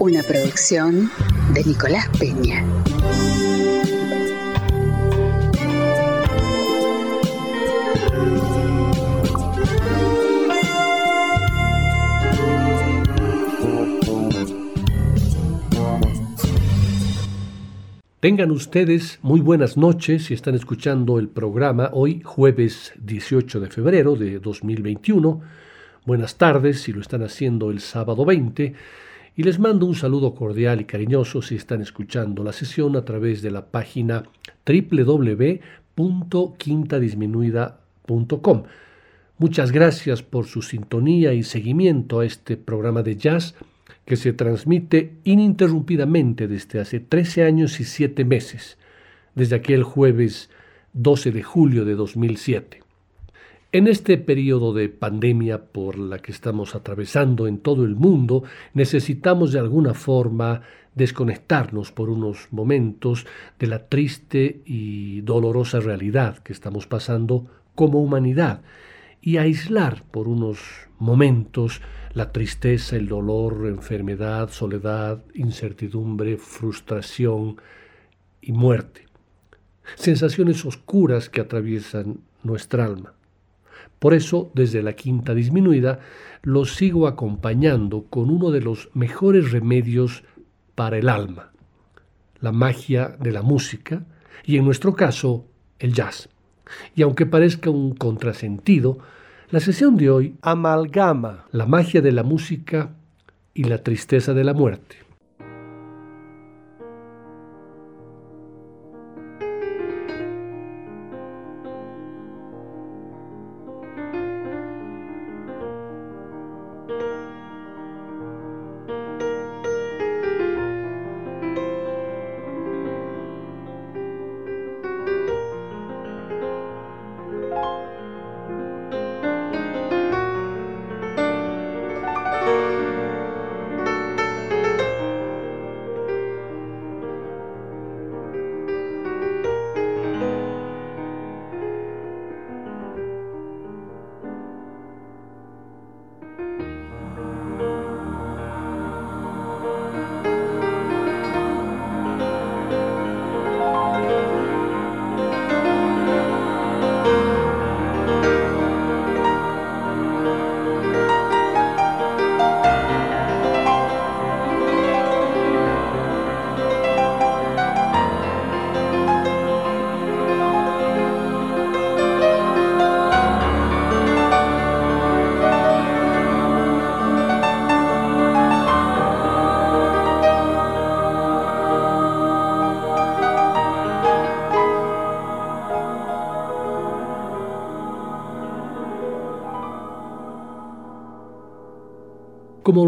Una producción de Nicolás Peña. Tengan ustedes muy buenas noches si están escuchando el programa hoy jueves 18 de febrero de 2021. Buenas tardes si lo están haciendo el sábado 20 y les mando un saludo cordial y cariñoso si están escuchando la sesión a través de la página www.quintadisminuida.com. Muchas gracias por su sintonía y seguimiento a este programa de jazz que se transmite ininterrumpidamente desde hace 13 años y 7 meses, desde aquel jueves 12 de julio de 2007. En este periodo de pandemia por la que estamos atravesando en todo el mundo, necesitamos de alguna forma desconectarnos por unos momentos de la triste y dolorosa realidad que estamos pasando como humanidad y aislar por unos momentos la tristeza, el dolor, enfermedad, soledad, incertidumbre, frustración y muerte. Sensaciones oscuras que atraviesan nuestra alma. Por eso, desde la quinta disminuida, los sigo acompañando con uno de los mejores remedios para el alma, la magia de la música y en nuestro caso, el jazz. Y aunque parezca un contrasentido, la sesión de hoy amalgama la magia de la música y la tristeza de la muerte.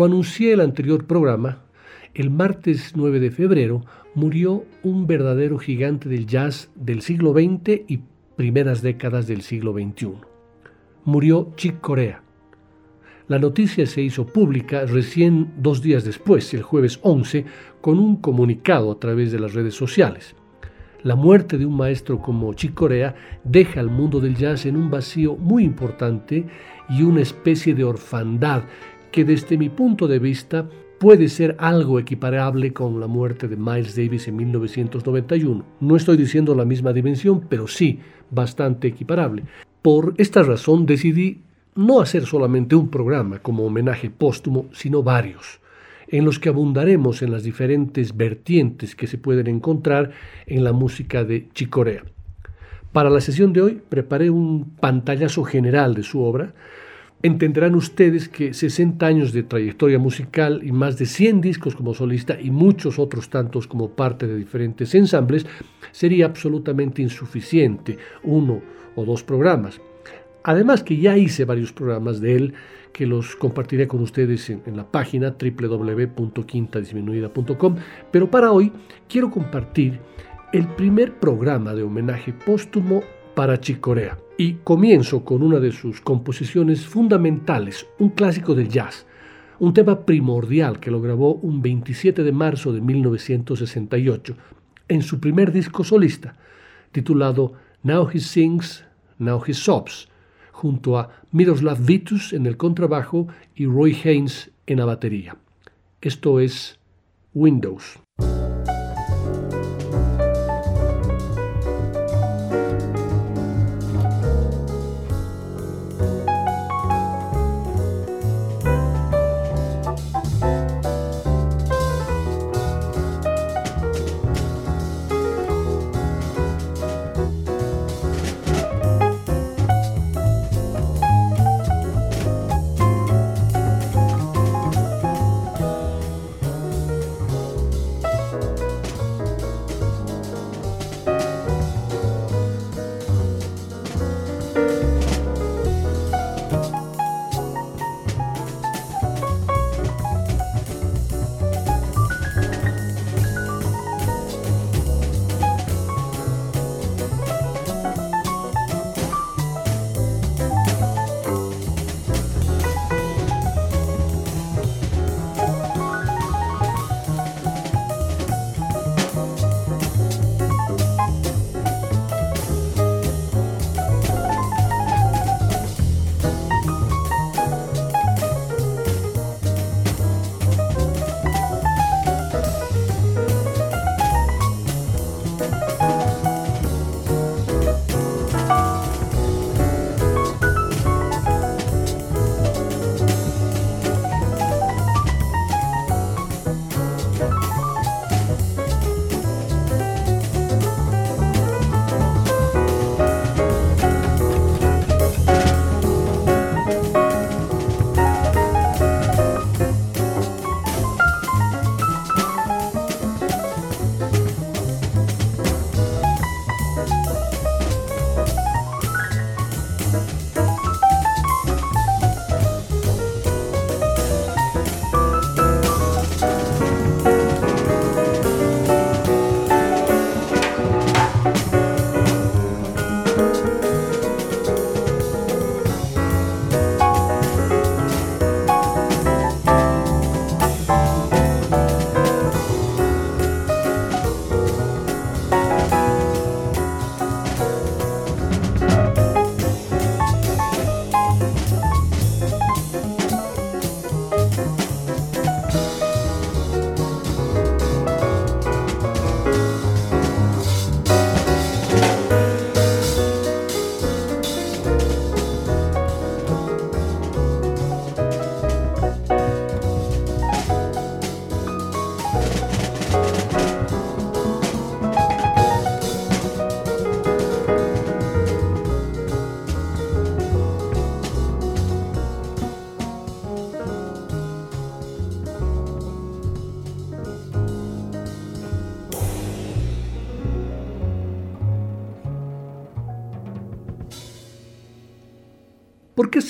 Lo anuncié el anterior programa, el martes 9 de febrero murió un verdadero gigante del jazz del siglo XX y primeras décadas del siglo XXI. Murió Chick Corea. La noticia se hizo pública recién dos días después, el jueves 11, con un comunicado a través de las redes sociales. La muerte de un maestro como Chick Corea deja al mundo del jazz en un vacío muy importante y una especie de orfandad que desde mi punto de vista puede ser algo equiparable con la muerte de Miles Davis en 1991. No estoy diciendo la misma dimensión, pero sí bastante equiparable. Por esta razón decidí no hacer solamente un programa como homenaje póstumo, sino varios, en los que abundaremos en las diferentes vertientes que se pueden encontrar en la música de Chicorea. Para la sesión de hoy preparé un pantallazo general de su obra, entenderán ustedes que 60 años de trayectoria musical y más de 100 discos como solista y muchos otros tantos como parte de diferentes ensambles sería absolutamente insuficiente uno o dos programas. Además que ya hice varios programas de él que los compartiré con ustedes en, en la página www.quintadisminuida.com. Pero para hoy quiero compartir el primer programa de homenaje póstumo para Chicorea. Y comienzo con una de sus composiciones fundamentales, un clásico del jazz, un tema primordial que lo grabó un 27 de marzo de 1968 en su primer disco solista, titulado Now He Sings, Now He Sobs, junto a Miroslav Vitus en el contrabajo y Roy Haynes en la batería. Esto es Windows.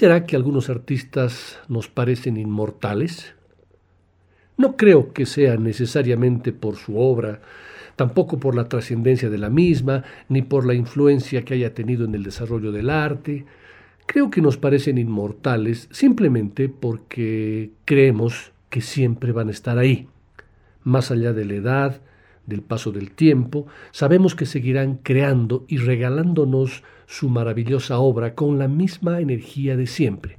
Será que algunos artistas nos parecen inmortales? No creo que sea necesariamente por su obra, tampoco por la trascendencia de la misma, ni por la influencia que haya tenido en el desarrollo del arte. Creo que nos parecen inmortales simplemente porque creemos que siempre van a estar ahí. Más allá de la edad, del paso del tiempo, sabemos que seguirán creando y regalándonos su maravillosa obra con la misma energía de siempre.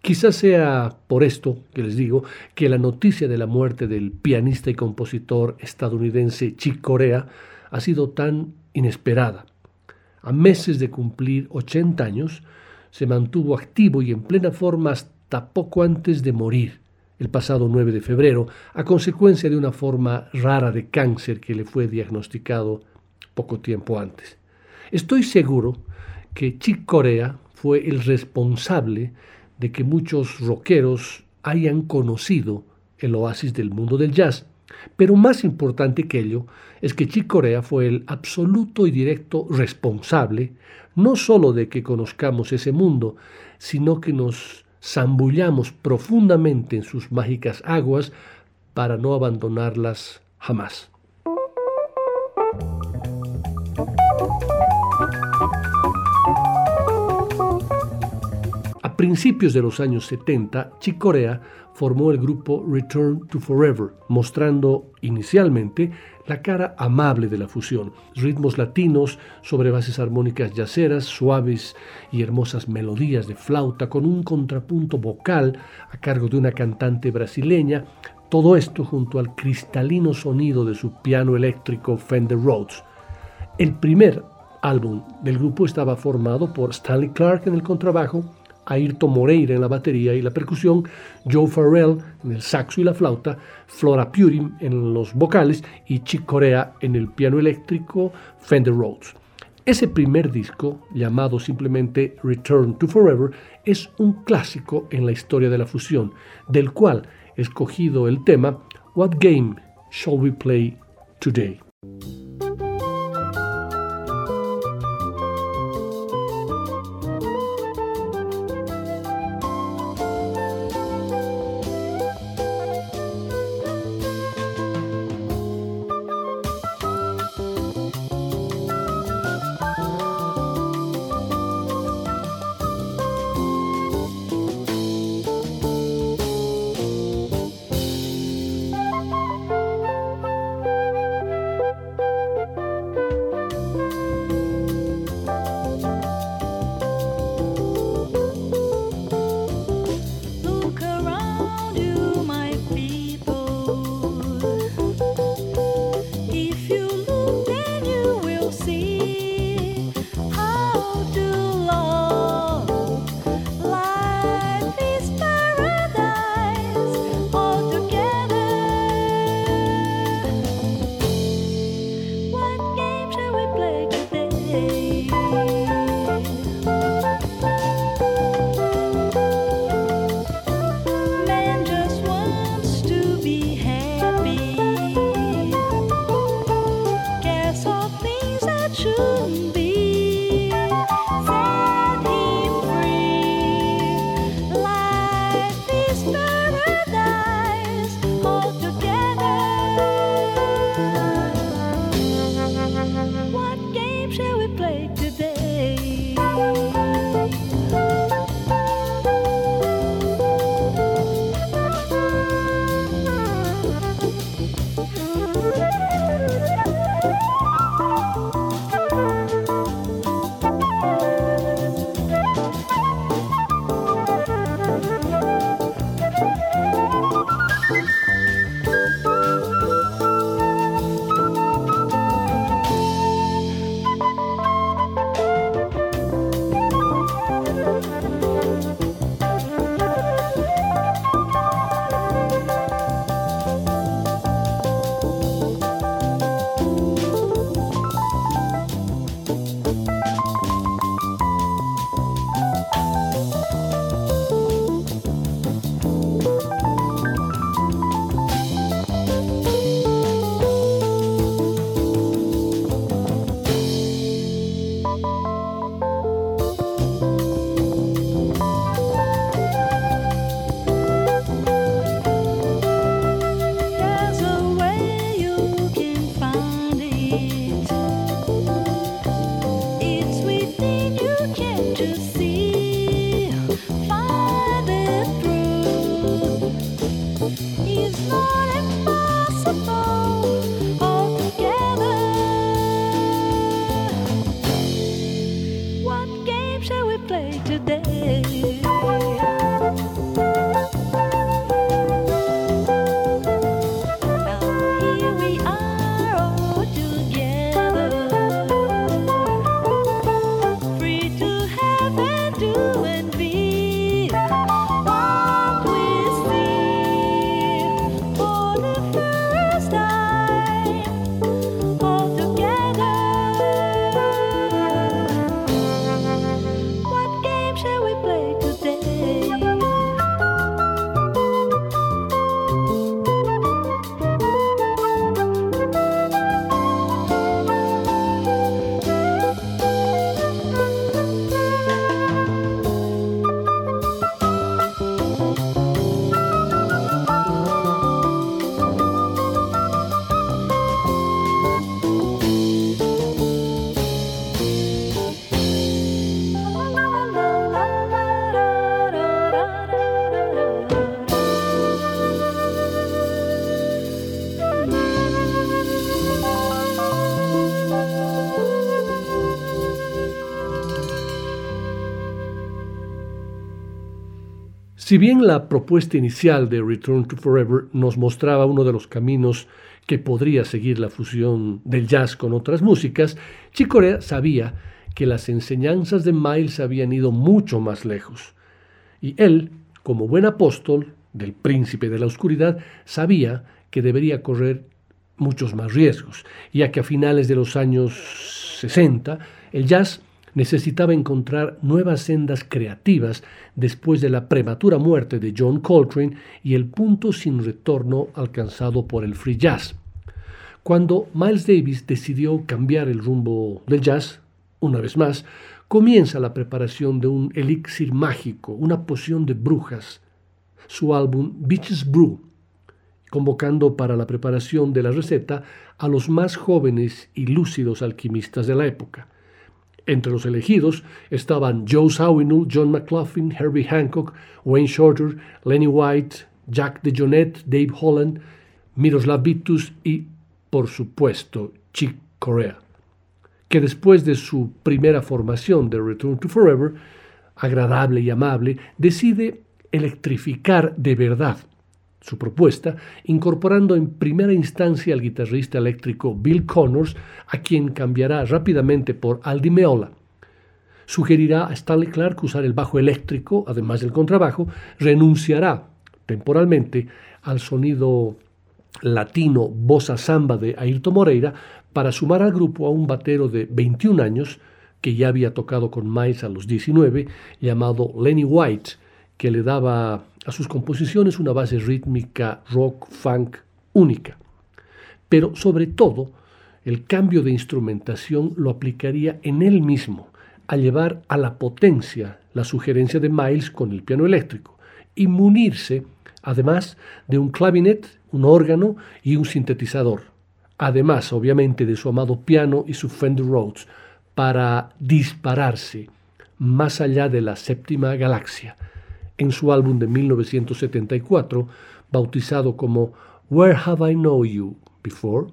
Quizás sea por esto que les digo que la noticia de la muerte del pianista y compositor estadounidense Chick Corea ha sido tan inesperada. A meses de cumplir 80 años, se mantuvo activo y en plena forma hasta poco antes de morir el pasado 9 de febrero a consecuencia de una forma rara de cáncer que le fue diagnosticado poco tiempo antes. Estoy seguro que Chick Corea fue el responsable de que muchos rockeros hayan conocido el oasis del mundo del jazz. Pero más importante que ello es que Chick Corea fue el absoluto y directo responsable no solo de que conozcamos ese mundo, sino que nos zambullamos profundamente en sus mágicas aguas para no abandonarlas jamás. A principios de los años 70, Chick Corea formó el grupo Return to Forever, mostrando inicialmente la cara amable de la fusión, ritmos latinos sobre bases armónicas yaceras, suaves y hermosas melodías de flauta con un contrapunto vocal a cargo de una cantante brasileña, todo esto junto al cristalino sonido de su piano eléctrico Fender Rhodes. El primer álbum del grupo estaba formado por Stanley Clark en el contrabajo, Ayrton Moreira en la batería y la percusión, Joe Farrell en el saxo y la flauta, Flora Purim en los vocales y Chick Corea en el piano eléctrico Fender Rhodes. Ese primer disco, llamado simplemente Return to Forever, es un clásico en la historia de la fusión, del cual escogido el tema What Game Shall We Play Today? Si bien la propuesta inicial de Return to Forever nos mostraba uno de los caminos que podría seguir la fusión del jazz con otras músicas, Chicorea sabía que las enseñanzas de Miles habían ido mucho más lejos. Y él, como buen apóstol del príncipe de la oscuridad, sabía que debería correr muchos más riesgos, ya que a finales de los años 60 el jazz necesitaba encontrar nuevas sendas creativas después de la prematura muerte de John Coltrane y el punto sin retorno alcanzado por el free jazz. Cuando Miles Davis decidió cambiar el rumbo del jazz, una vez más, comienza la preparación de un elixir mágico, una poción de brujas, su álbum Beaches Brew, convocando para la preparación de la receta a los más jóvenes y lúcidos alquimistas de la época. Entre los elegidos estaban Joe Zawinul, John McLaughlin, Herbie Hancock, Wayne Shorter, Lenny White, Jack DeJohnette, Dave Holland, Miroslav Vitus y, por supuesto, Chick Corea, que después de su primera formación de Return to Forever, agradable y amable, decide electrificar de verdad su propuesta, incorporando en primera instancia al guitarrista eléctrico Bill Connors, a quien cambiará rápidamente por Aldi Meola. Sugerirá a Stanley Clark usar el bajo eléctrico, además del contrabajo, renunciará temporalmente al sonido latino bossa samba de Ayrton Moreira para sumar al grupo a un batero de 21 años que ya había tocado con Miles a los 19, llamado Lenny White, que le daba a sus composiciones una base rítmica rock funk única. Pero sobre todo, el cambio de instrumentación lo aplicaría en él mismo, a llevar a la potencia la sugerencia de Miles con el piano eléctrico y munirse además de un clavinet, un órgano y un sintetizador. Además, obviamente, de su amado piano y su Fender Rhodes para dispararse más allá de la séptima galaxia en su álbum de 1974, bautizado como Where Have I Known You Before?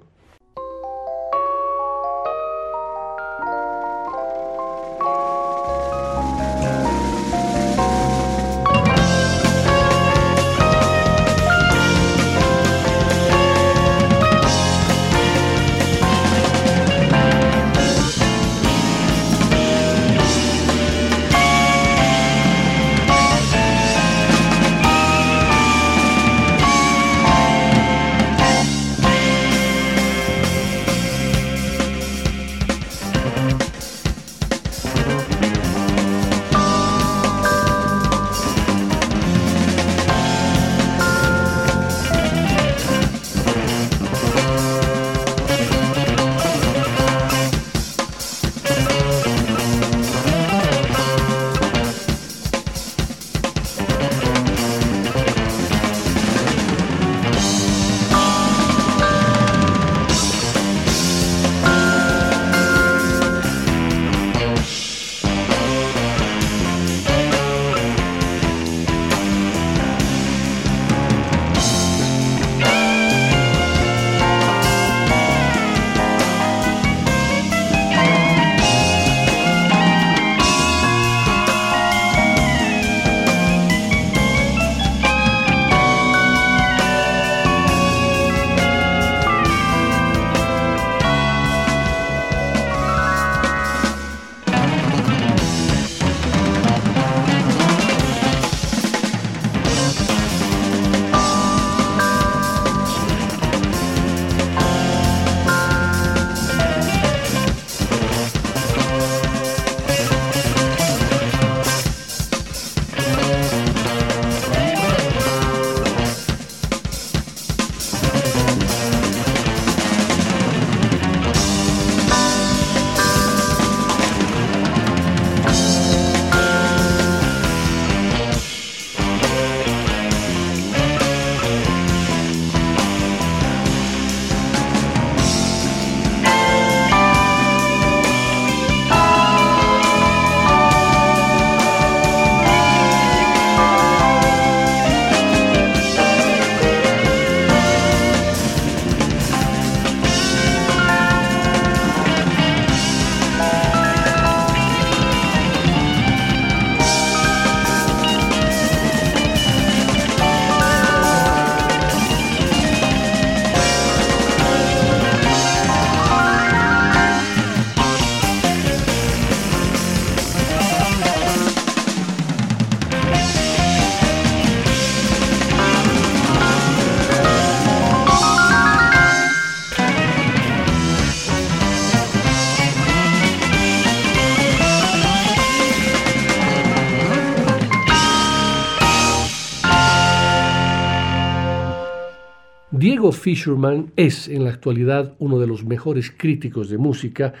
Fisherman es en la actualidad uno de los mejores críticos de música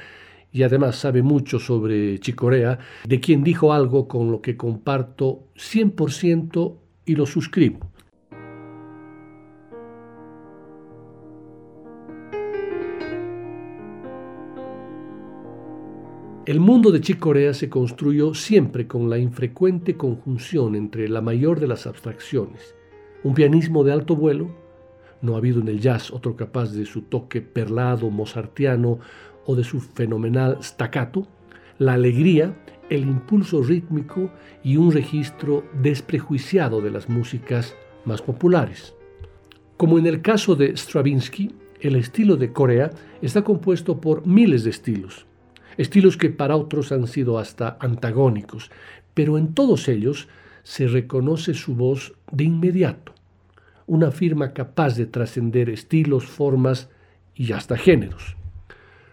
y además sabe mucho sobre Chicorea, de quien dijo algo con lo que comparto 100% y lo suscribo. El mundo de Chicorea se construyó siempre con la infrecuente conjunción entre la mayor de las abstracciones, un pianismo de alto vuelo, no ha habido en el jazz otro capaz de su toque perlado, mozartiano o de su fenomenal staccato, la alegría, el impulso rítmico y un registro desprejuiciado de las músicas más populares. Como en el caso de Stravinsky, el estilo de Corea está compuesto por miles de estilos, estilos que para otros han sido hasta antagónicos, pero en todos ellos se reconoce su voz de inmediato, una firma capaz de trascender estilos, formas y hasta géneros.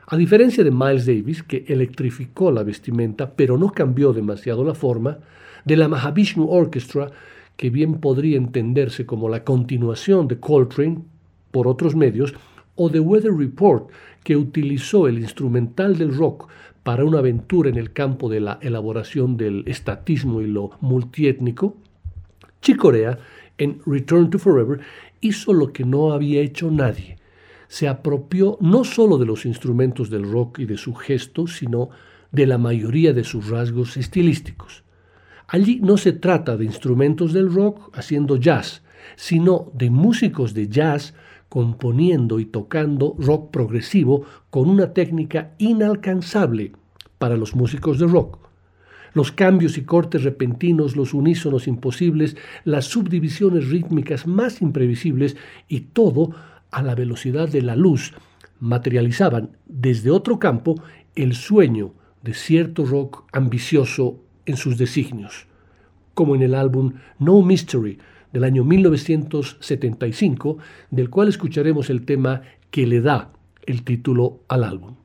A diferencia de Miles Davis, que electrificó la vestimenta pero no cambió demasiado la forma, de la Mahavishnu Orchestra, que bien podría entenderse como la continuación de Coltrane por otros medios, o de Weather Report, que utilizó el instrumental del rock para una aventura en el campo de la elaboración del estatismo y lo multiétnico, Chicorea, en Return to Forever, hizo lo que no había hecho nadie. Se apropió no solo de los instrumentos del rock y de su gesto, sino de la mayoría de sus rasgos estilísticos. Allí no se trata de instrumentos del rock haciendo jazz, sino de músicos de jazz componiendo y tocando rock progresivo con una técnica inalcanzable para los músicos de rock. Los cambios y cortes repentinos, los unísonos imposibles, las subdivisiones rítmicas más imprevisibles y todo a la velocidad de la luz materializaban desde otro campo el sueño de cierto rock ambicioso en sus designios, como en el álbum No Mystery del año 1975, del cual escucharemos el tema que le da el título al álbum.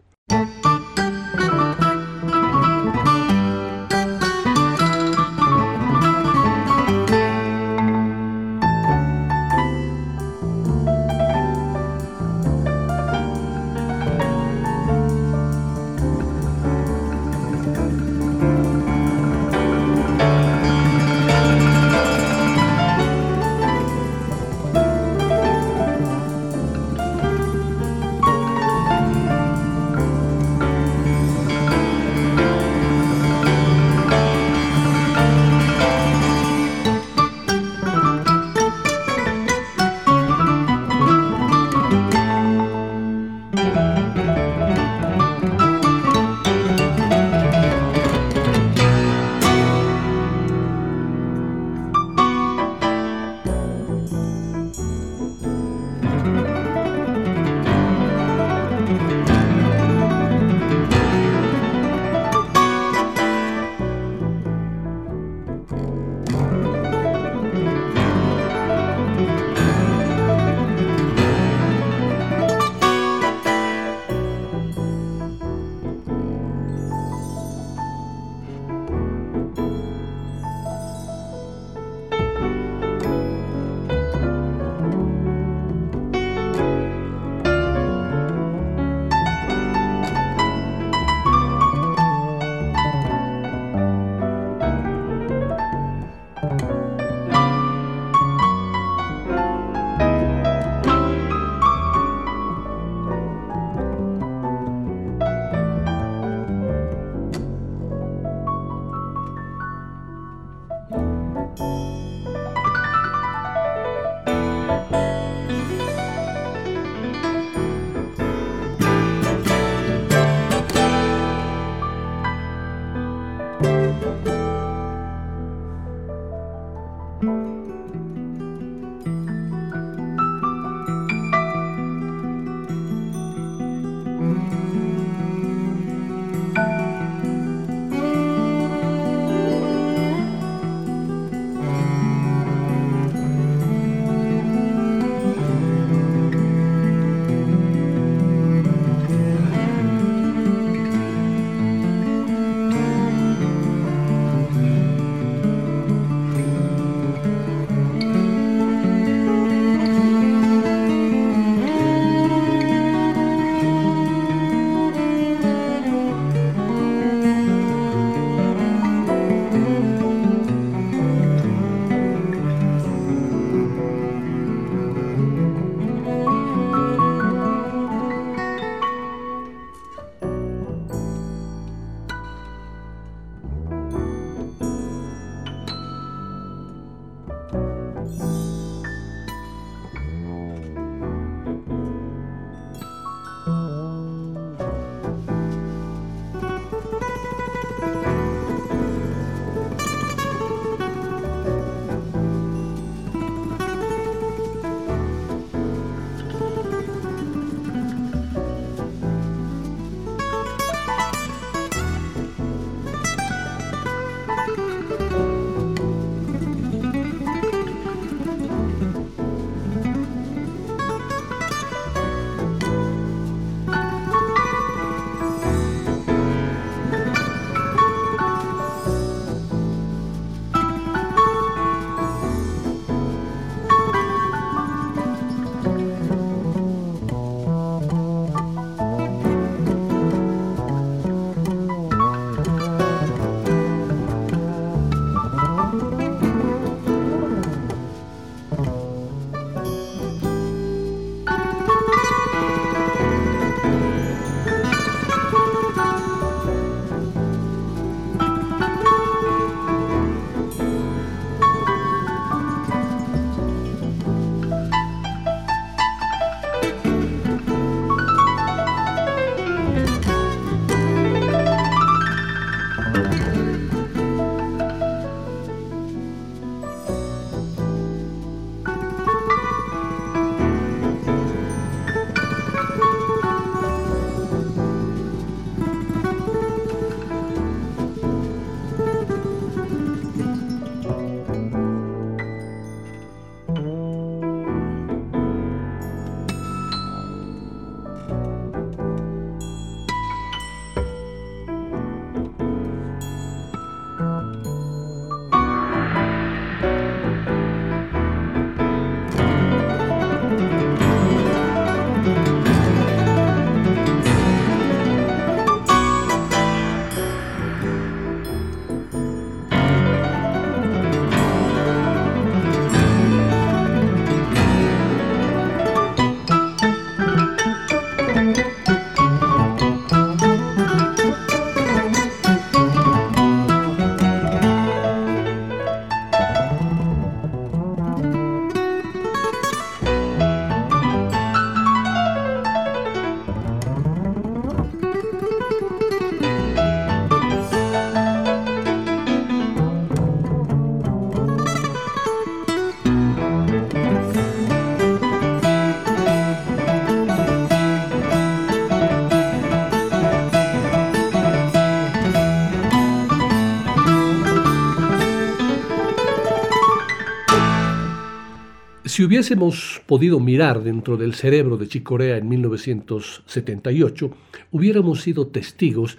Hubiésemos podido mirar dentro del cerebro de Chicorea en 1978, hubiéramos sido testigos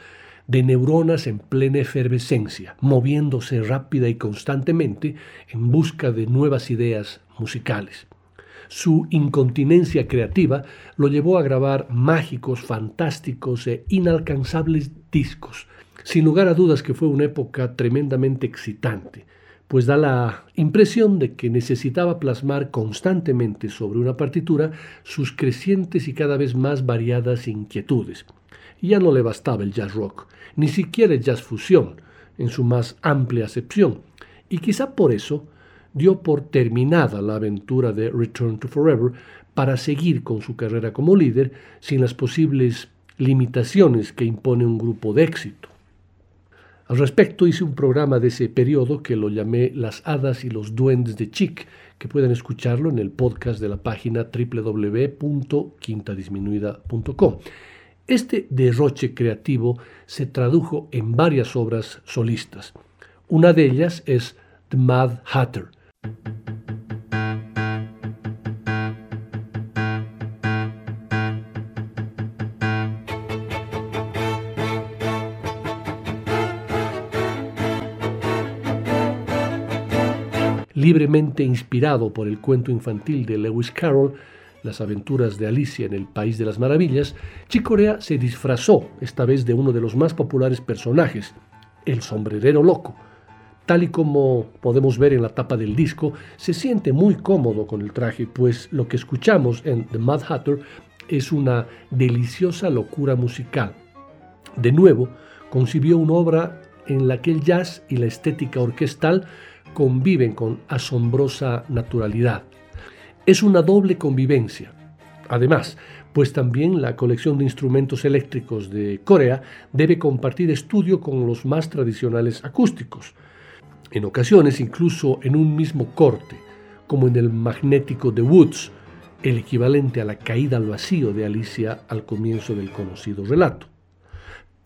de neuronas en plena efervescencia, moviéndose rápida y constantemente en busca de nuevas ideas musicales. Su incontinencia creativa lo llevó a grabar mágicos, fantásticos e inalcanzables discos. Sin lugar a dudas que fue una época tremendamente excitante, pues da la impresión de que necesitaba plasmar constantemente sobre una partitura sus crecientes y cada vez más variadas inquietudes. Ya no le bastaba el jazz rock, ni siquiera el jazz fusión, en su más amplia acepción, y quizá por eso dio por terminada la aventura de Return to Forever para seguir con su carrera como líder sin las posibles limitaciones que impone un grupo de éxito. Al respecto hice un programa de ese periodo que lo llamé Las hadas y los duendes de Chic, que pueden escucharlo en el podcast de la página www.quintadisminuida.com. Este derroche creativo se tradujo en varias obras solistas. Una de ellas es The Mad Hatter, libremente inspirado por el cuento infantil de Lewis Carroll, Las aventuras de Alicia en el País de las Maravillas, Chicorea se disfrazó, esta vez de uno de los más populares personajes, el sombrerero loco, Tal y como podemos ver en la tapa del disco, se siente muy cómodo con el traje, pues lo que escuchamos en The Mad Hatter es una deliciosa locura musical. De nuevo, concibió una obra en la que el jazz y la estética orquestal conviven con asombrosa naturalidad. Es una doble convivencia. Además, pues también la colección de instrumentos eléctricos de Corea debe compartir estudio con los más tradicionales acústicos, en ocasiones incluso en un mismo corte, como en el magnético de Woods, el equivalente a la caída al vacío de Alicia al comienzo del conocido relato.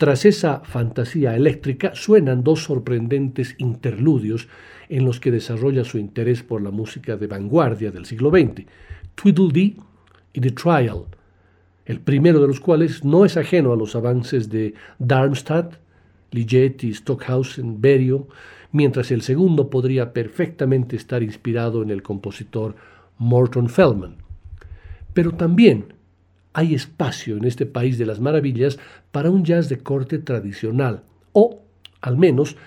Tras esa fantasía eléctrica suenan dos sorprendentes interludios en los que desarrolla su interés por la música de vanguardia del siglo XX, Tweedledee y The Trial, el primero de los cuales no es ajeno a los avances de Darmstadt, Ligeti, Stockhausen, Berio, mientras el segundo podría perfectamente estar inspirado en el compositor Morton Feldman. Pero también hay espacio en este país de las maravillas para un jazz de corte tradicional, o al menos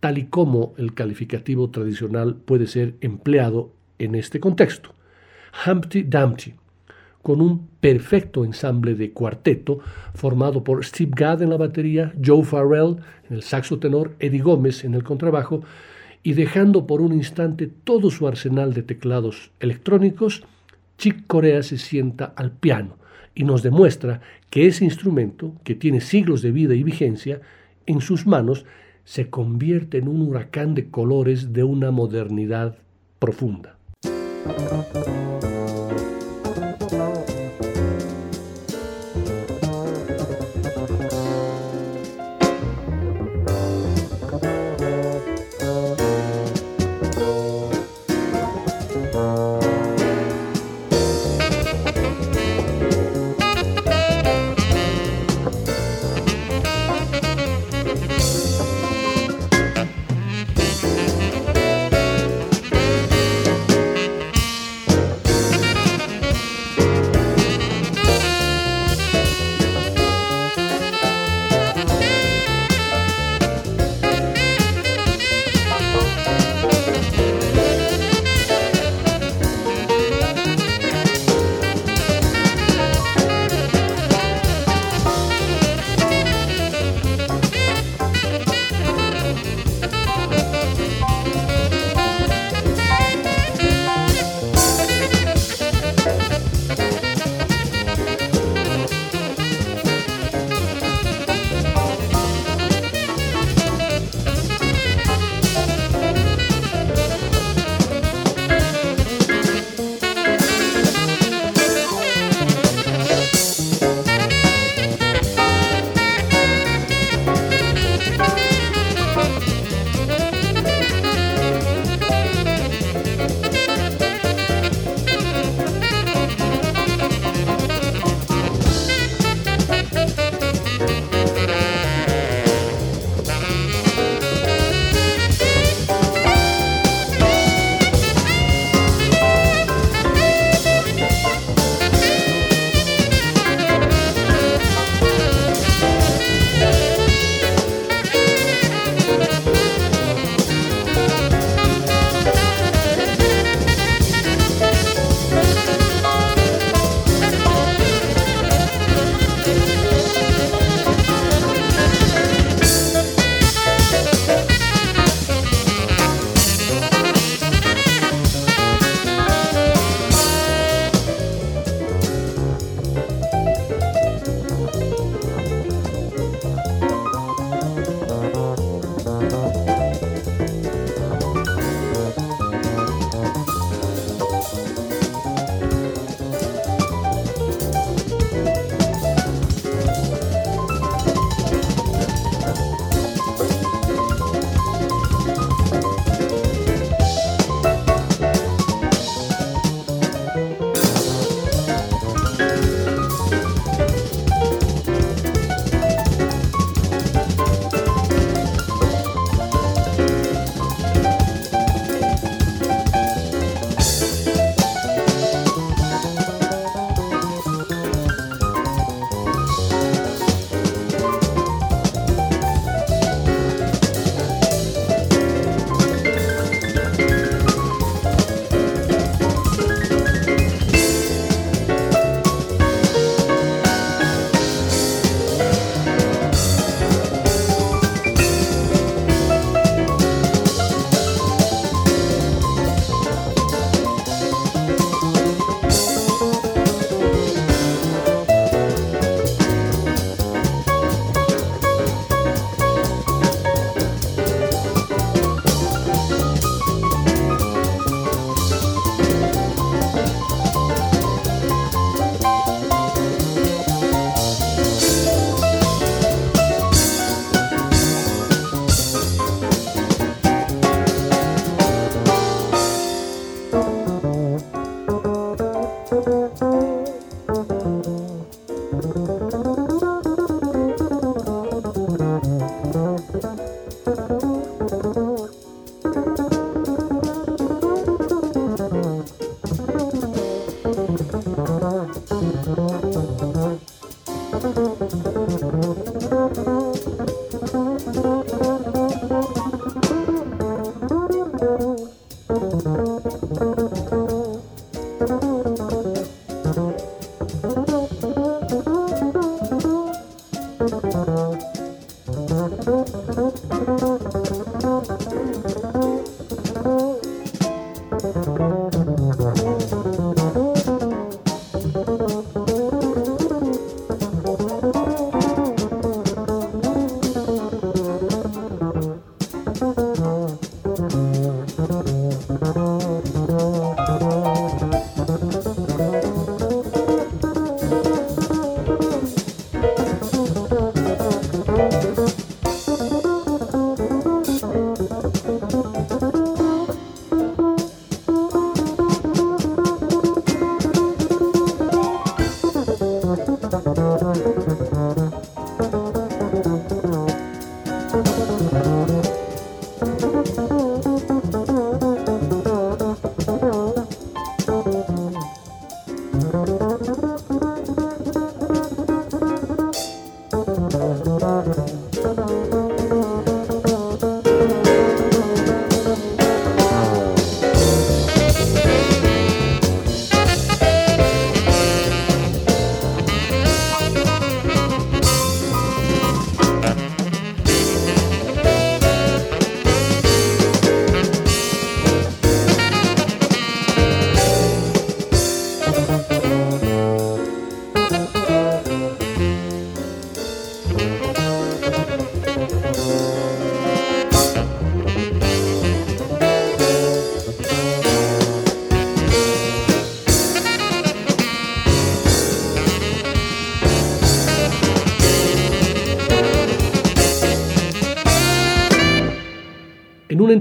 tal y como el calificativo tradicional puede ser empleado en este contexto. Humpty Dumpty, con un perfecto ensamble de cuarteto formado por Steve Gadd en la batería, Joe Farrell en el saxo tenor, Eddie Gómez en el contrabajo, y dejando por un instante todo su arsenal de teclados electrónicos, Chick Corea se sienta al piano y nos demuestra que ese instrumento, que tiene siglos de vida y vigencia, en sus manos se convierte en un huracán de colores de una modernidad profunda.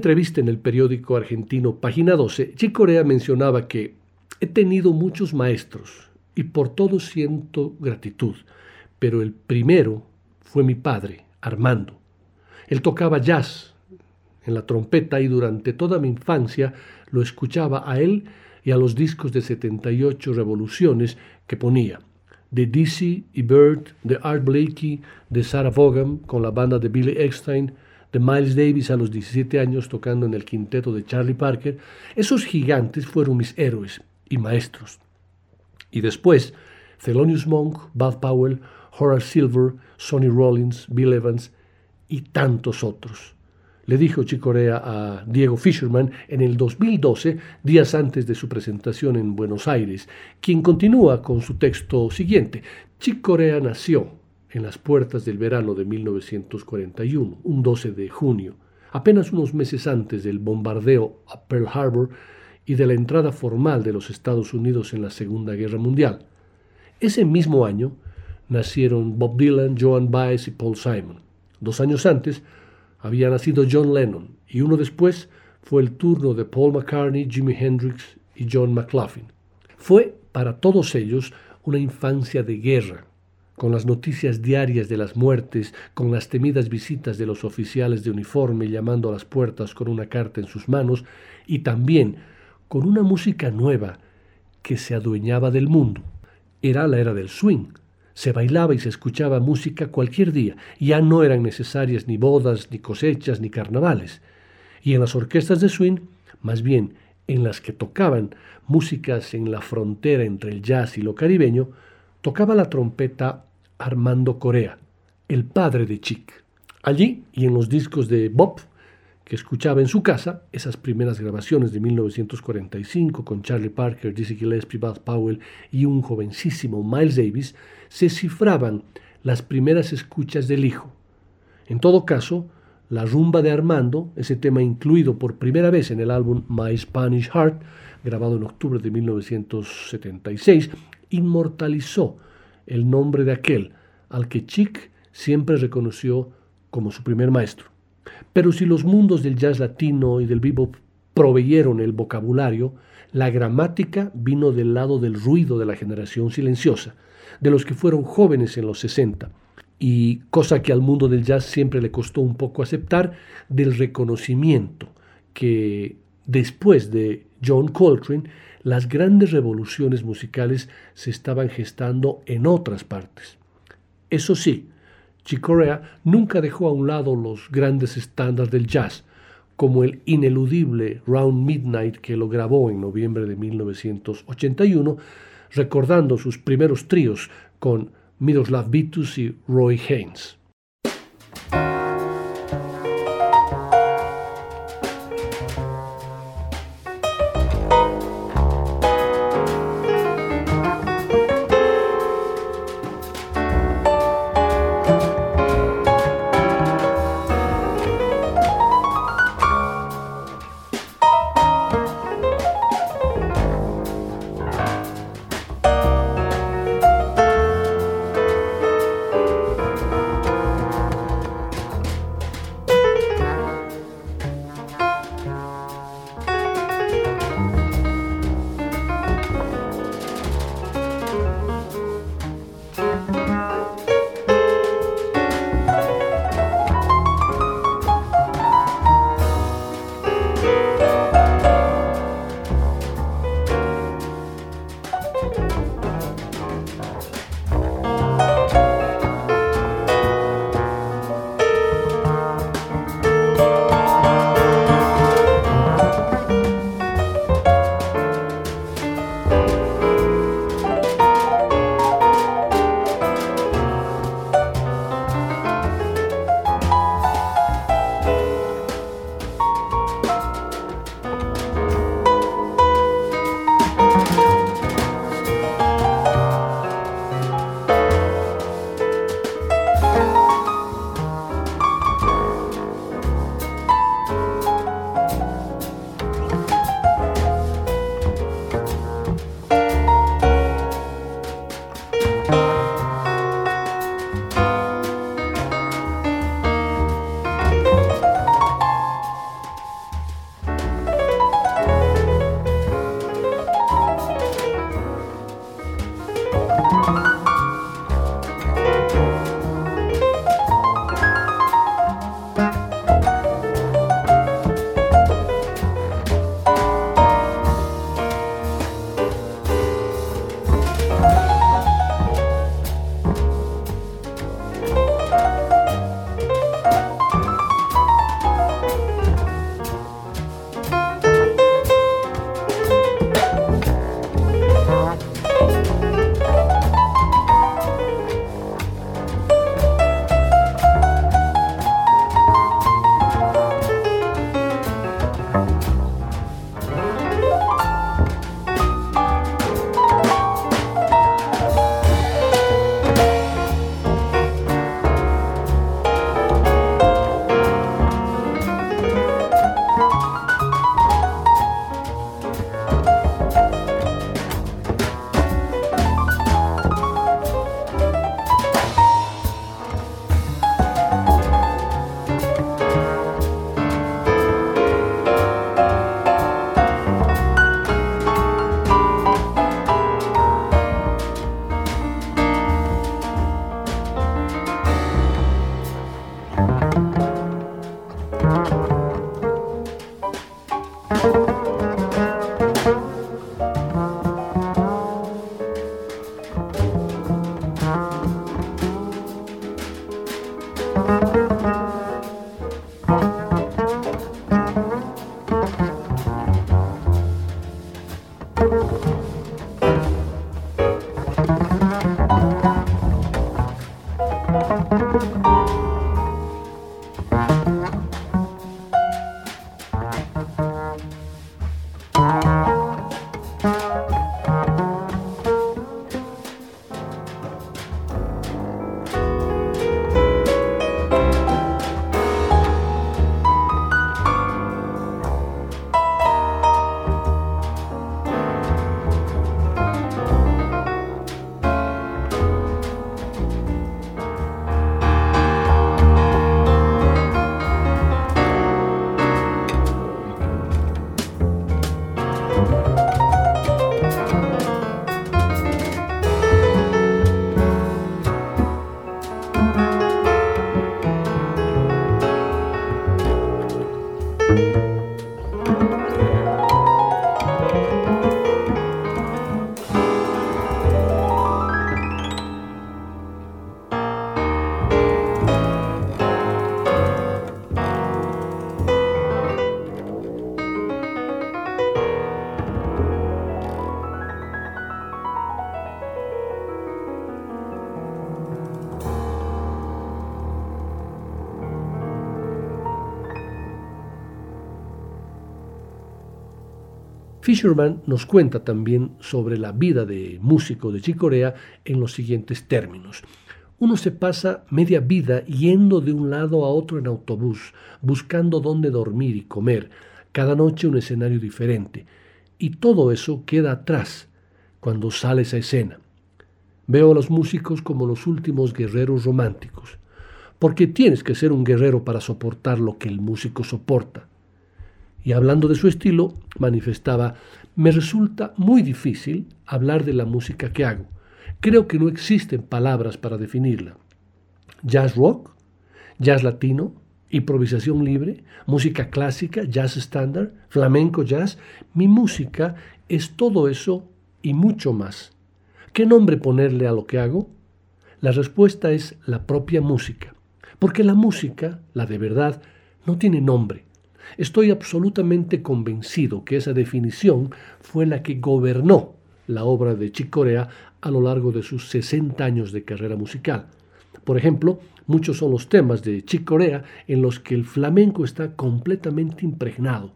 Entrevista en el periódico argentino Página 12, Chick Corea mencionaba que he tenido muchos maestros y por todos siento gratitud, pero el primero fue mi padre, Armando. Él tocaba jazz en la trompeta y durante toda mi infancia lo escuchaba a él y a los discos de 78 revoluciones que ponía, de Dizzy y Bird, de Art Blakey, de Sarah Vaughan con la banda de Billy Eckstein, de Miles Davis a los 17 años tocando en el quinteto de Charlie Parker, esos gigantes fueron mis héroes y maestros. Y después, Thelonious Monk, Bud Powell, Horace Silver, Sonny Rollins, Bill Evans y tantos otros. Le dijo Chicorea a Diego Fisherman en el 2012, días antes de su presentación en Buenos Aires, quien continúa con su texto siguiente. Chicorea nació en las puertas del verano de 1941, un 12 de junio, apenas unos meses antes del bombardeo a Pearl Harbor y de la entrada formal de los Estados Unidos en la Segunda Guerra Mundial. Ese mismo año nacieron Bob Dylan, Joan Baez y Paul Simon. Dos años antes había nacido John Lennon y uno después fue el turno de Paul McCartney, Jimi Hendrix y John McLaughlin. Fue para todos ellos una infancia de guerra, con las noticias diarias de las muertes, con las temidas visitas de los oficiales de uniforme llamando a las puertas con una carta en sus manos, y también con una música nueva que se adueñaba del mundo. Era la era del swing. Se bailaba y se escuchaba música cualquier día. Ya no eran necesarias ni bodas, ni cosechas, ni carnavales. Y en las orquestas de swing, más bien en las que tocaban músicas en la frontera entre el jazz y lo caribeño, tocaba la trompeta Armando Corea, el padre de Chick. Allí y en los discos de Bob, que escuchaba en su casa, esas primeras grabaciones de 1945 con Charlie Parker, Dizzy Gillespie, Bud Powell y un jovencísimo Miles Davis, se cifraban las primeras escuchas del hijo. En todo caso, la rumba de Armando, ese tema incluido por primera vez en el álbum My Spanish Heart, grabado en octubre de 1976, inmortalizó el nombre de aquel al que Chick siempre reconoció como su primer maestro. Pero si los mundos del jazz latino y del bebop proveyeron el vocabulario, la gramática vino del lado del ruido de la generación silenciosa, de los que fueron jóvenes en los 60, y cosa que al mundo del jazz siempre le costó un poco aceptar, del reconocimiento que después de John Coltrane las grandes revoluciones musicales se estaban gestando en otras partes. Eso sí, Chick Corea nunca dejó a un lado los grandes estándares del jazz, como el ineludible Round Midnight que lo grabó en noviembre de 1981, recordando sus primeros tríos con Miroslav Vitus y Roy Haynes. Fisherman nos cuenta también sobre la vida de músico de Chicorea en los siguientes términos. Uno se pasa media vida yendo de un lado a otro en autobús, buscando dónde dormir y comer, cada noche un escenario diferente. Y todo eso queda atrás cuando sale esa escena. Veo a los músicos como los últimos guerreros románticos, porque tienes que ser un guerrero para soportar lo que el músico soporta. Y hablando de su estilo, manifestaba, me resulta muy difícil hablar de la música que hago. Creo que no existen palabras para definirla. Jazz rock, jazz latino, improvisación libre, música clásica, jazz estándar, flamenco jazz. Mi música es todo eso y mucho más. ¿Qué nombre ponerle a lo que hago? La respuesta es la propia música, porque la música, la de verdad, no tiene nombre. Estoy absolutamente convencido que esa definición fue la que gobernó la obra de Chick Corea a lo largo de sus 60 años de carrera musical. Por ejemplo, muchos son los temas de Chick Corea en los que el flamenco está completamente impregnado.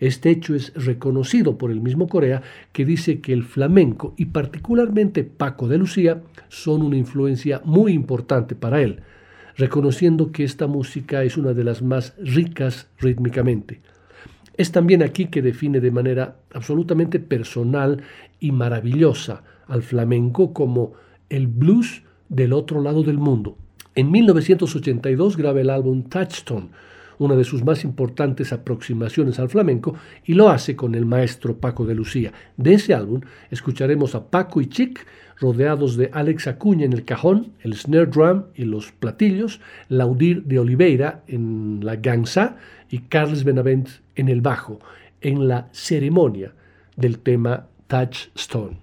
Este hecho es reconocido por el mismo Corea, que dice que el flamenco y particularmente Paco de Lucía son una influencia muy importante para él, reconociendo que esta música es una de las más ricas rítmicamente. Es también aquí que define de manera absolutamente personal y maravillosa al flamenco como el blues del otro lado del mundo. En 1982 graba el álbum Touchstone, una de sus más importantes aproximaciones al flamenco, y lo hace con el maestro Paco de Lucía. De ese álbum escucharemos a Paco y Chic rodeados de Alex Acuña en el cajón, el snare drum y los platillos, Laudir de Oliveira en la gansa y Carles Benavent en el bajo, en la ceremonia del tema Touchstone.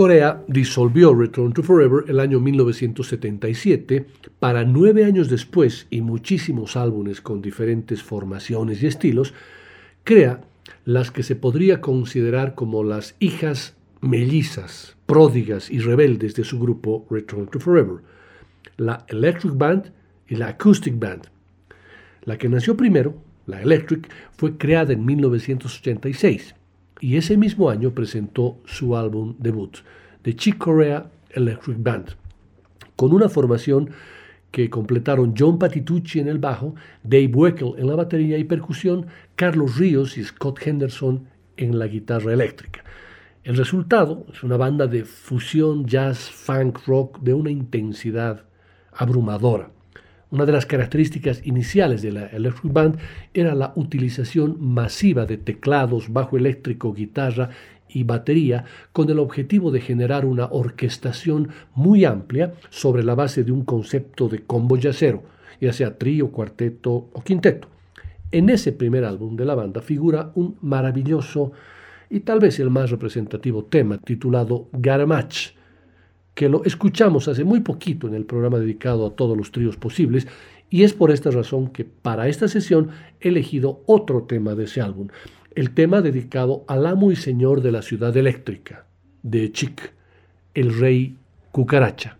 Corea disolvió Return to Forever el año 1977 para nueve años después y muchísimos álbumes con diferentes formaciones y estilos, crea las que se podría considerar como las hijas mellizas, pródigas y rebeldes de su grupo Return to Forever, la Electric Band y la Acoustic Band. La que nació primero, la Electric, fue creada en 1986 y ese mismo año presentó su álbum debut, The Chick Corea Electric Band, con una formación que completaron John Patitucci en el bajo, Dave Weckl en la batería y percusión, Carlos Ríos y Scott Henderson en la guitarra eléctrica. El resultado es una banda de fusión jazz, funk, rock de una intensidad abrumadora. Una de las características iniciales de la Electric Band era la utilización masiva de teclados, bajo eléctrico, guitarra y batería con el objetivo de generar una orquestación muy amplia sobre la base de un concepto de combo yacero, ya sea trío, cuarteto o quinteto. En ese primer álbum de la banda figura un maravilloso y tal vez el más representativo tema titulado Garamach, que lo escuchamos hace muy poquito en el programa dedicado a todos los tríos posibles, y es por esta razón que para esta sesión he elegido otro tema de ese álbum, el tema dedicado al amo y señor de la ciudad eléctrica, de Chic, el rey cucaracha.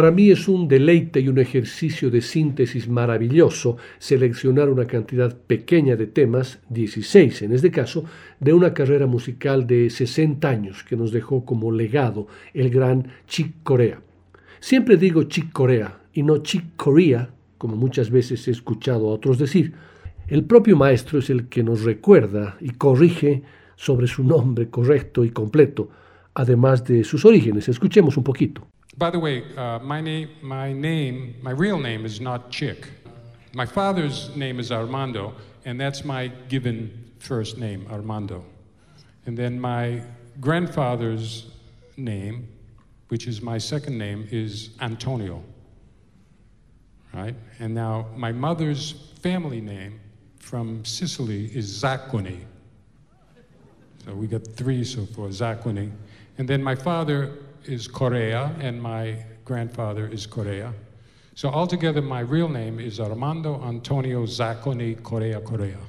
Para mí es un deleite y un ejercicio de síntesis maravilloso seleccionar una cantidad pequeña de temas, 16 en este caso, de una carrera musical de 60 años que nos dejó como legado el gran Chick Corea. Siempre digo Chick Corea y no Chick Corea, como muchas veces he escuchado a otros decir. El propio maestro es el que nos recuerda y corrige sobre su nombre correcto y completo, además de sus orígenes. Escuchemos un poquito. By the way, uh, my, name, my name, my real name is not Chick. My father's name is Armando, and that's my given first name, Armando. And then my grandfather's name, which is my second name, is Antonio. Right? And now my mother's family name from Sicily is Zacconi. So we got three so far, Zacconi. And then my father is Correa, and my grandfather is Correa. So altogether, my real name is Armando Antonio Zacconi Correa Correa.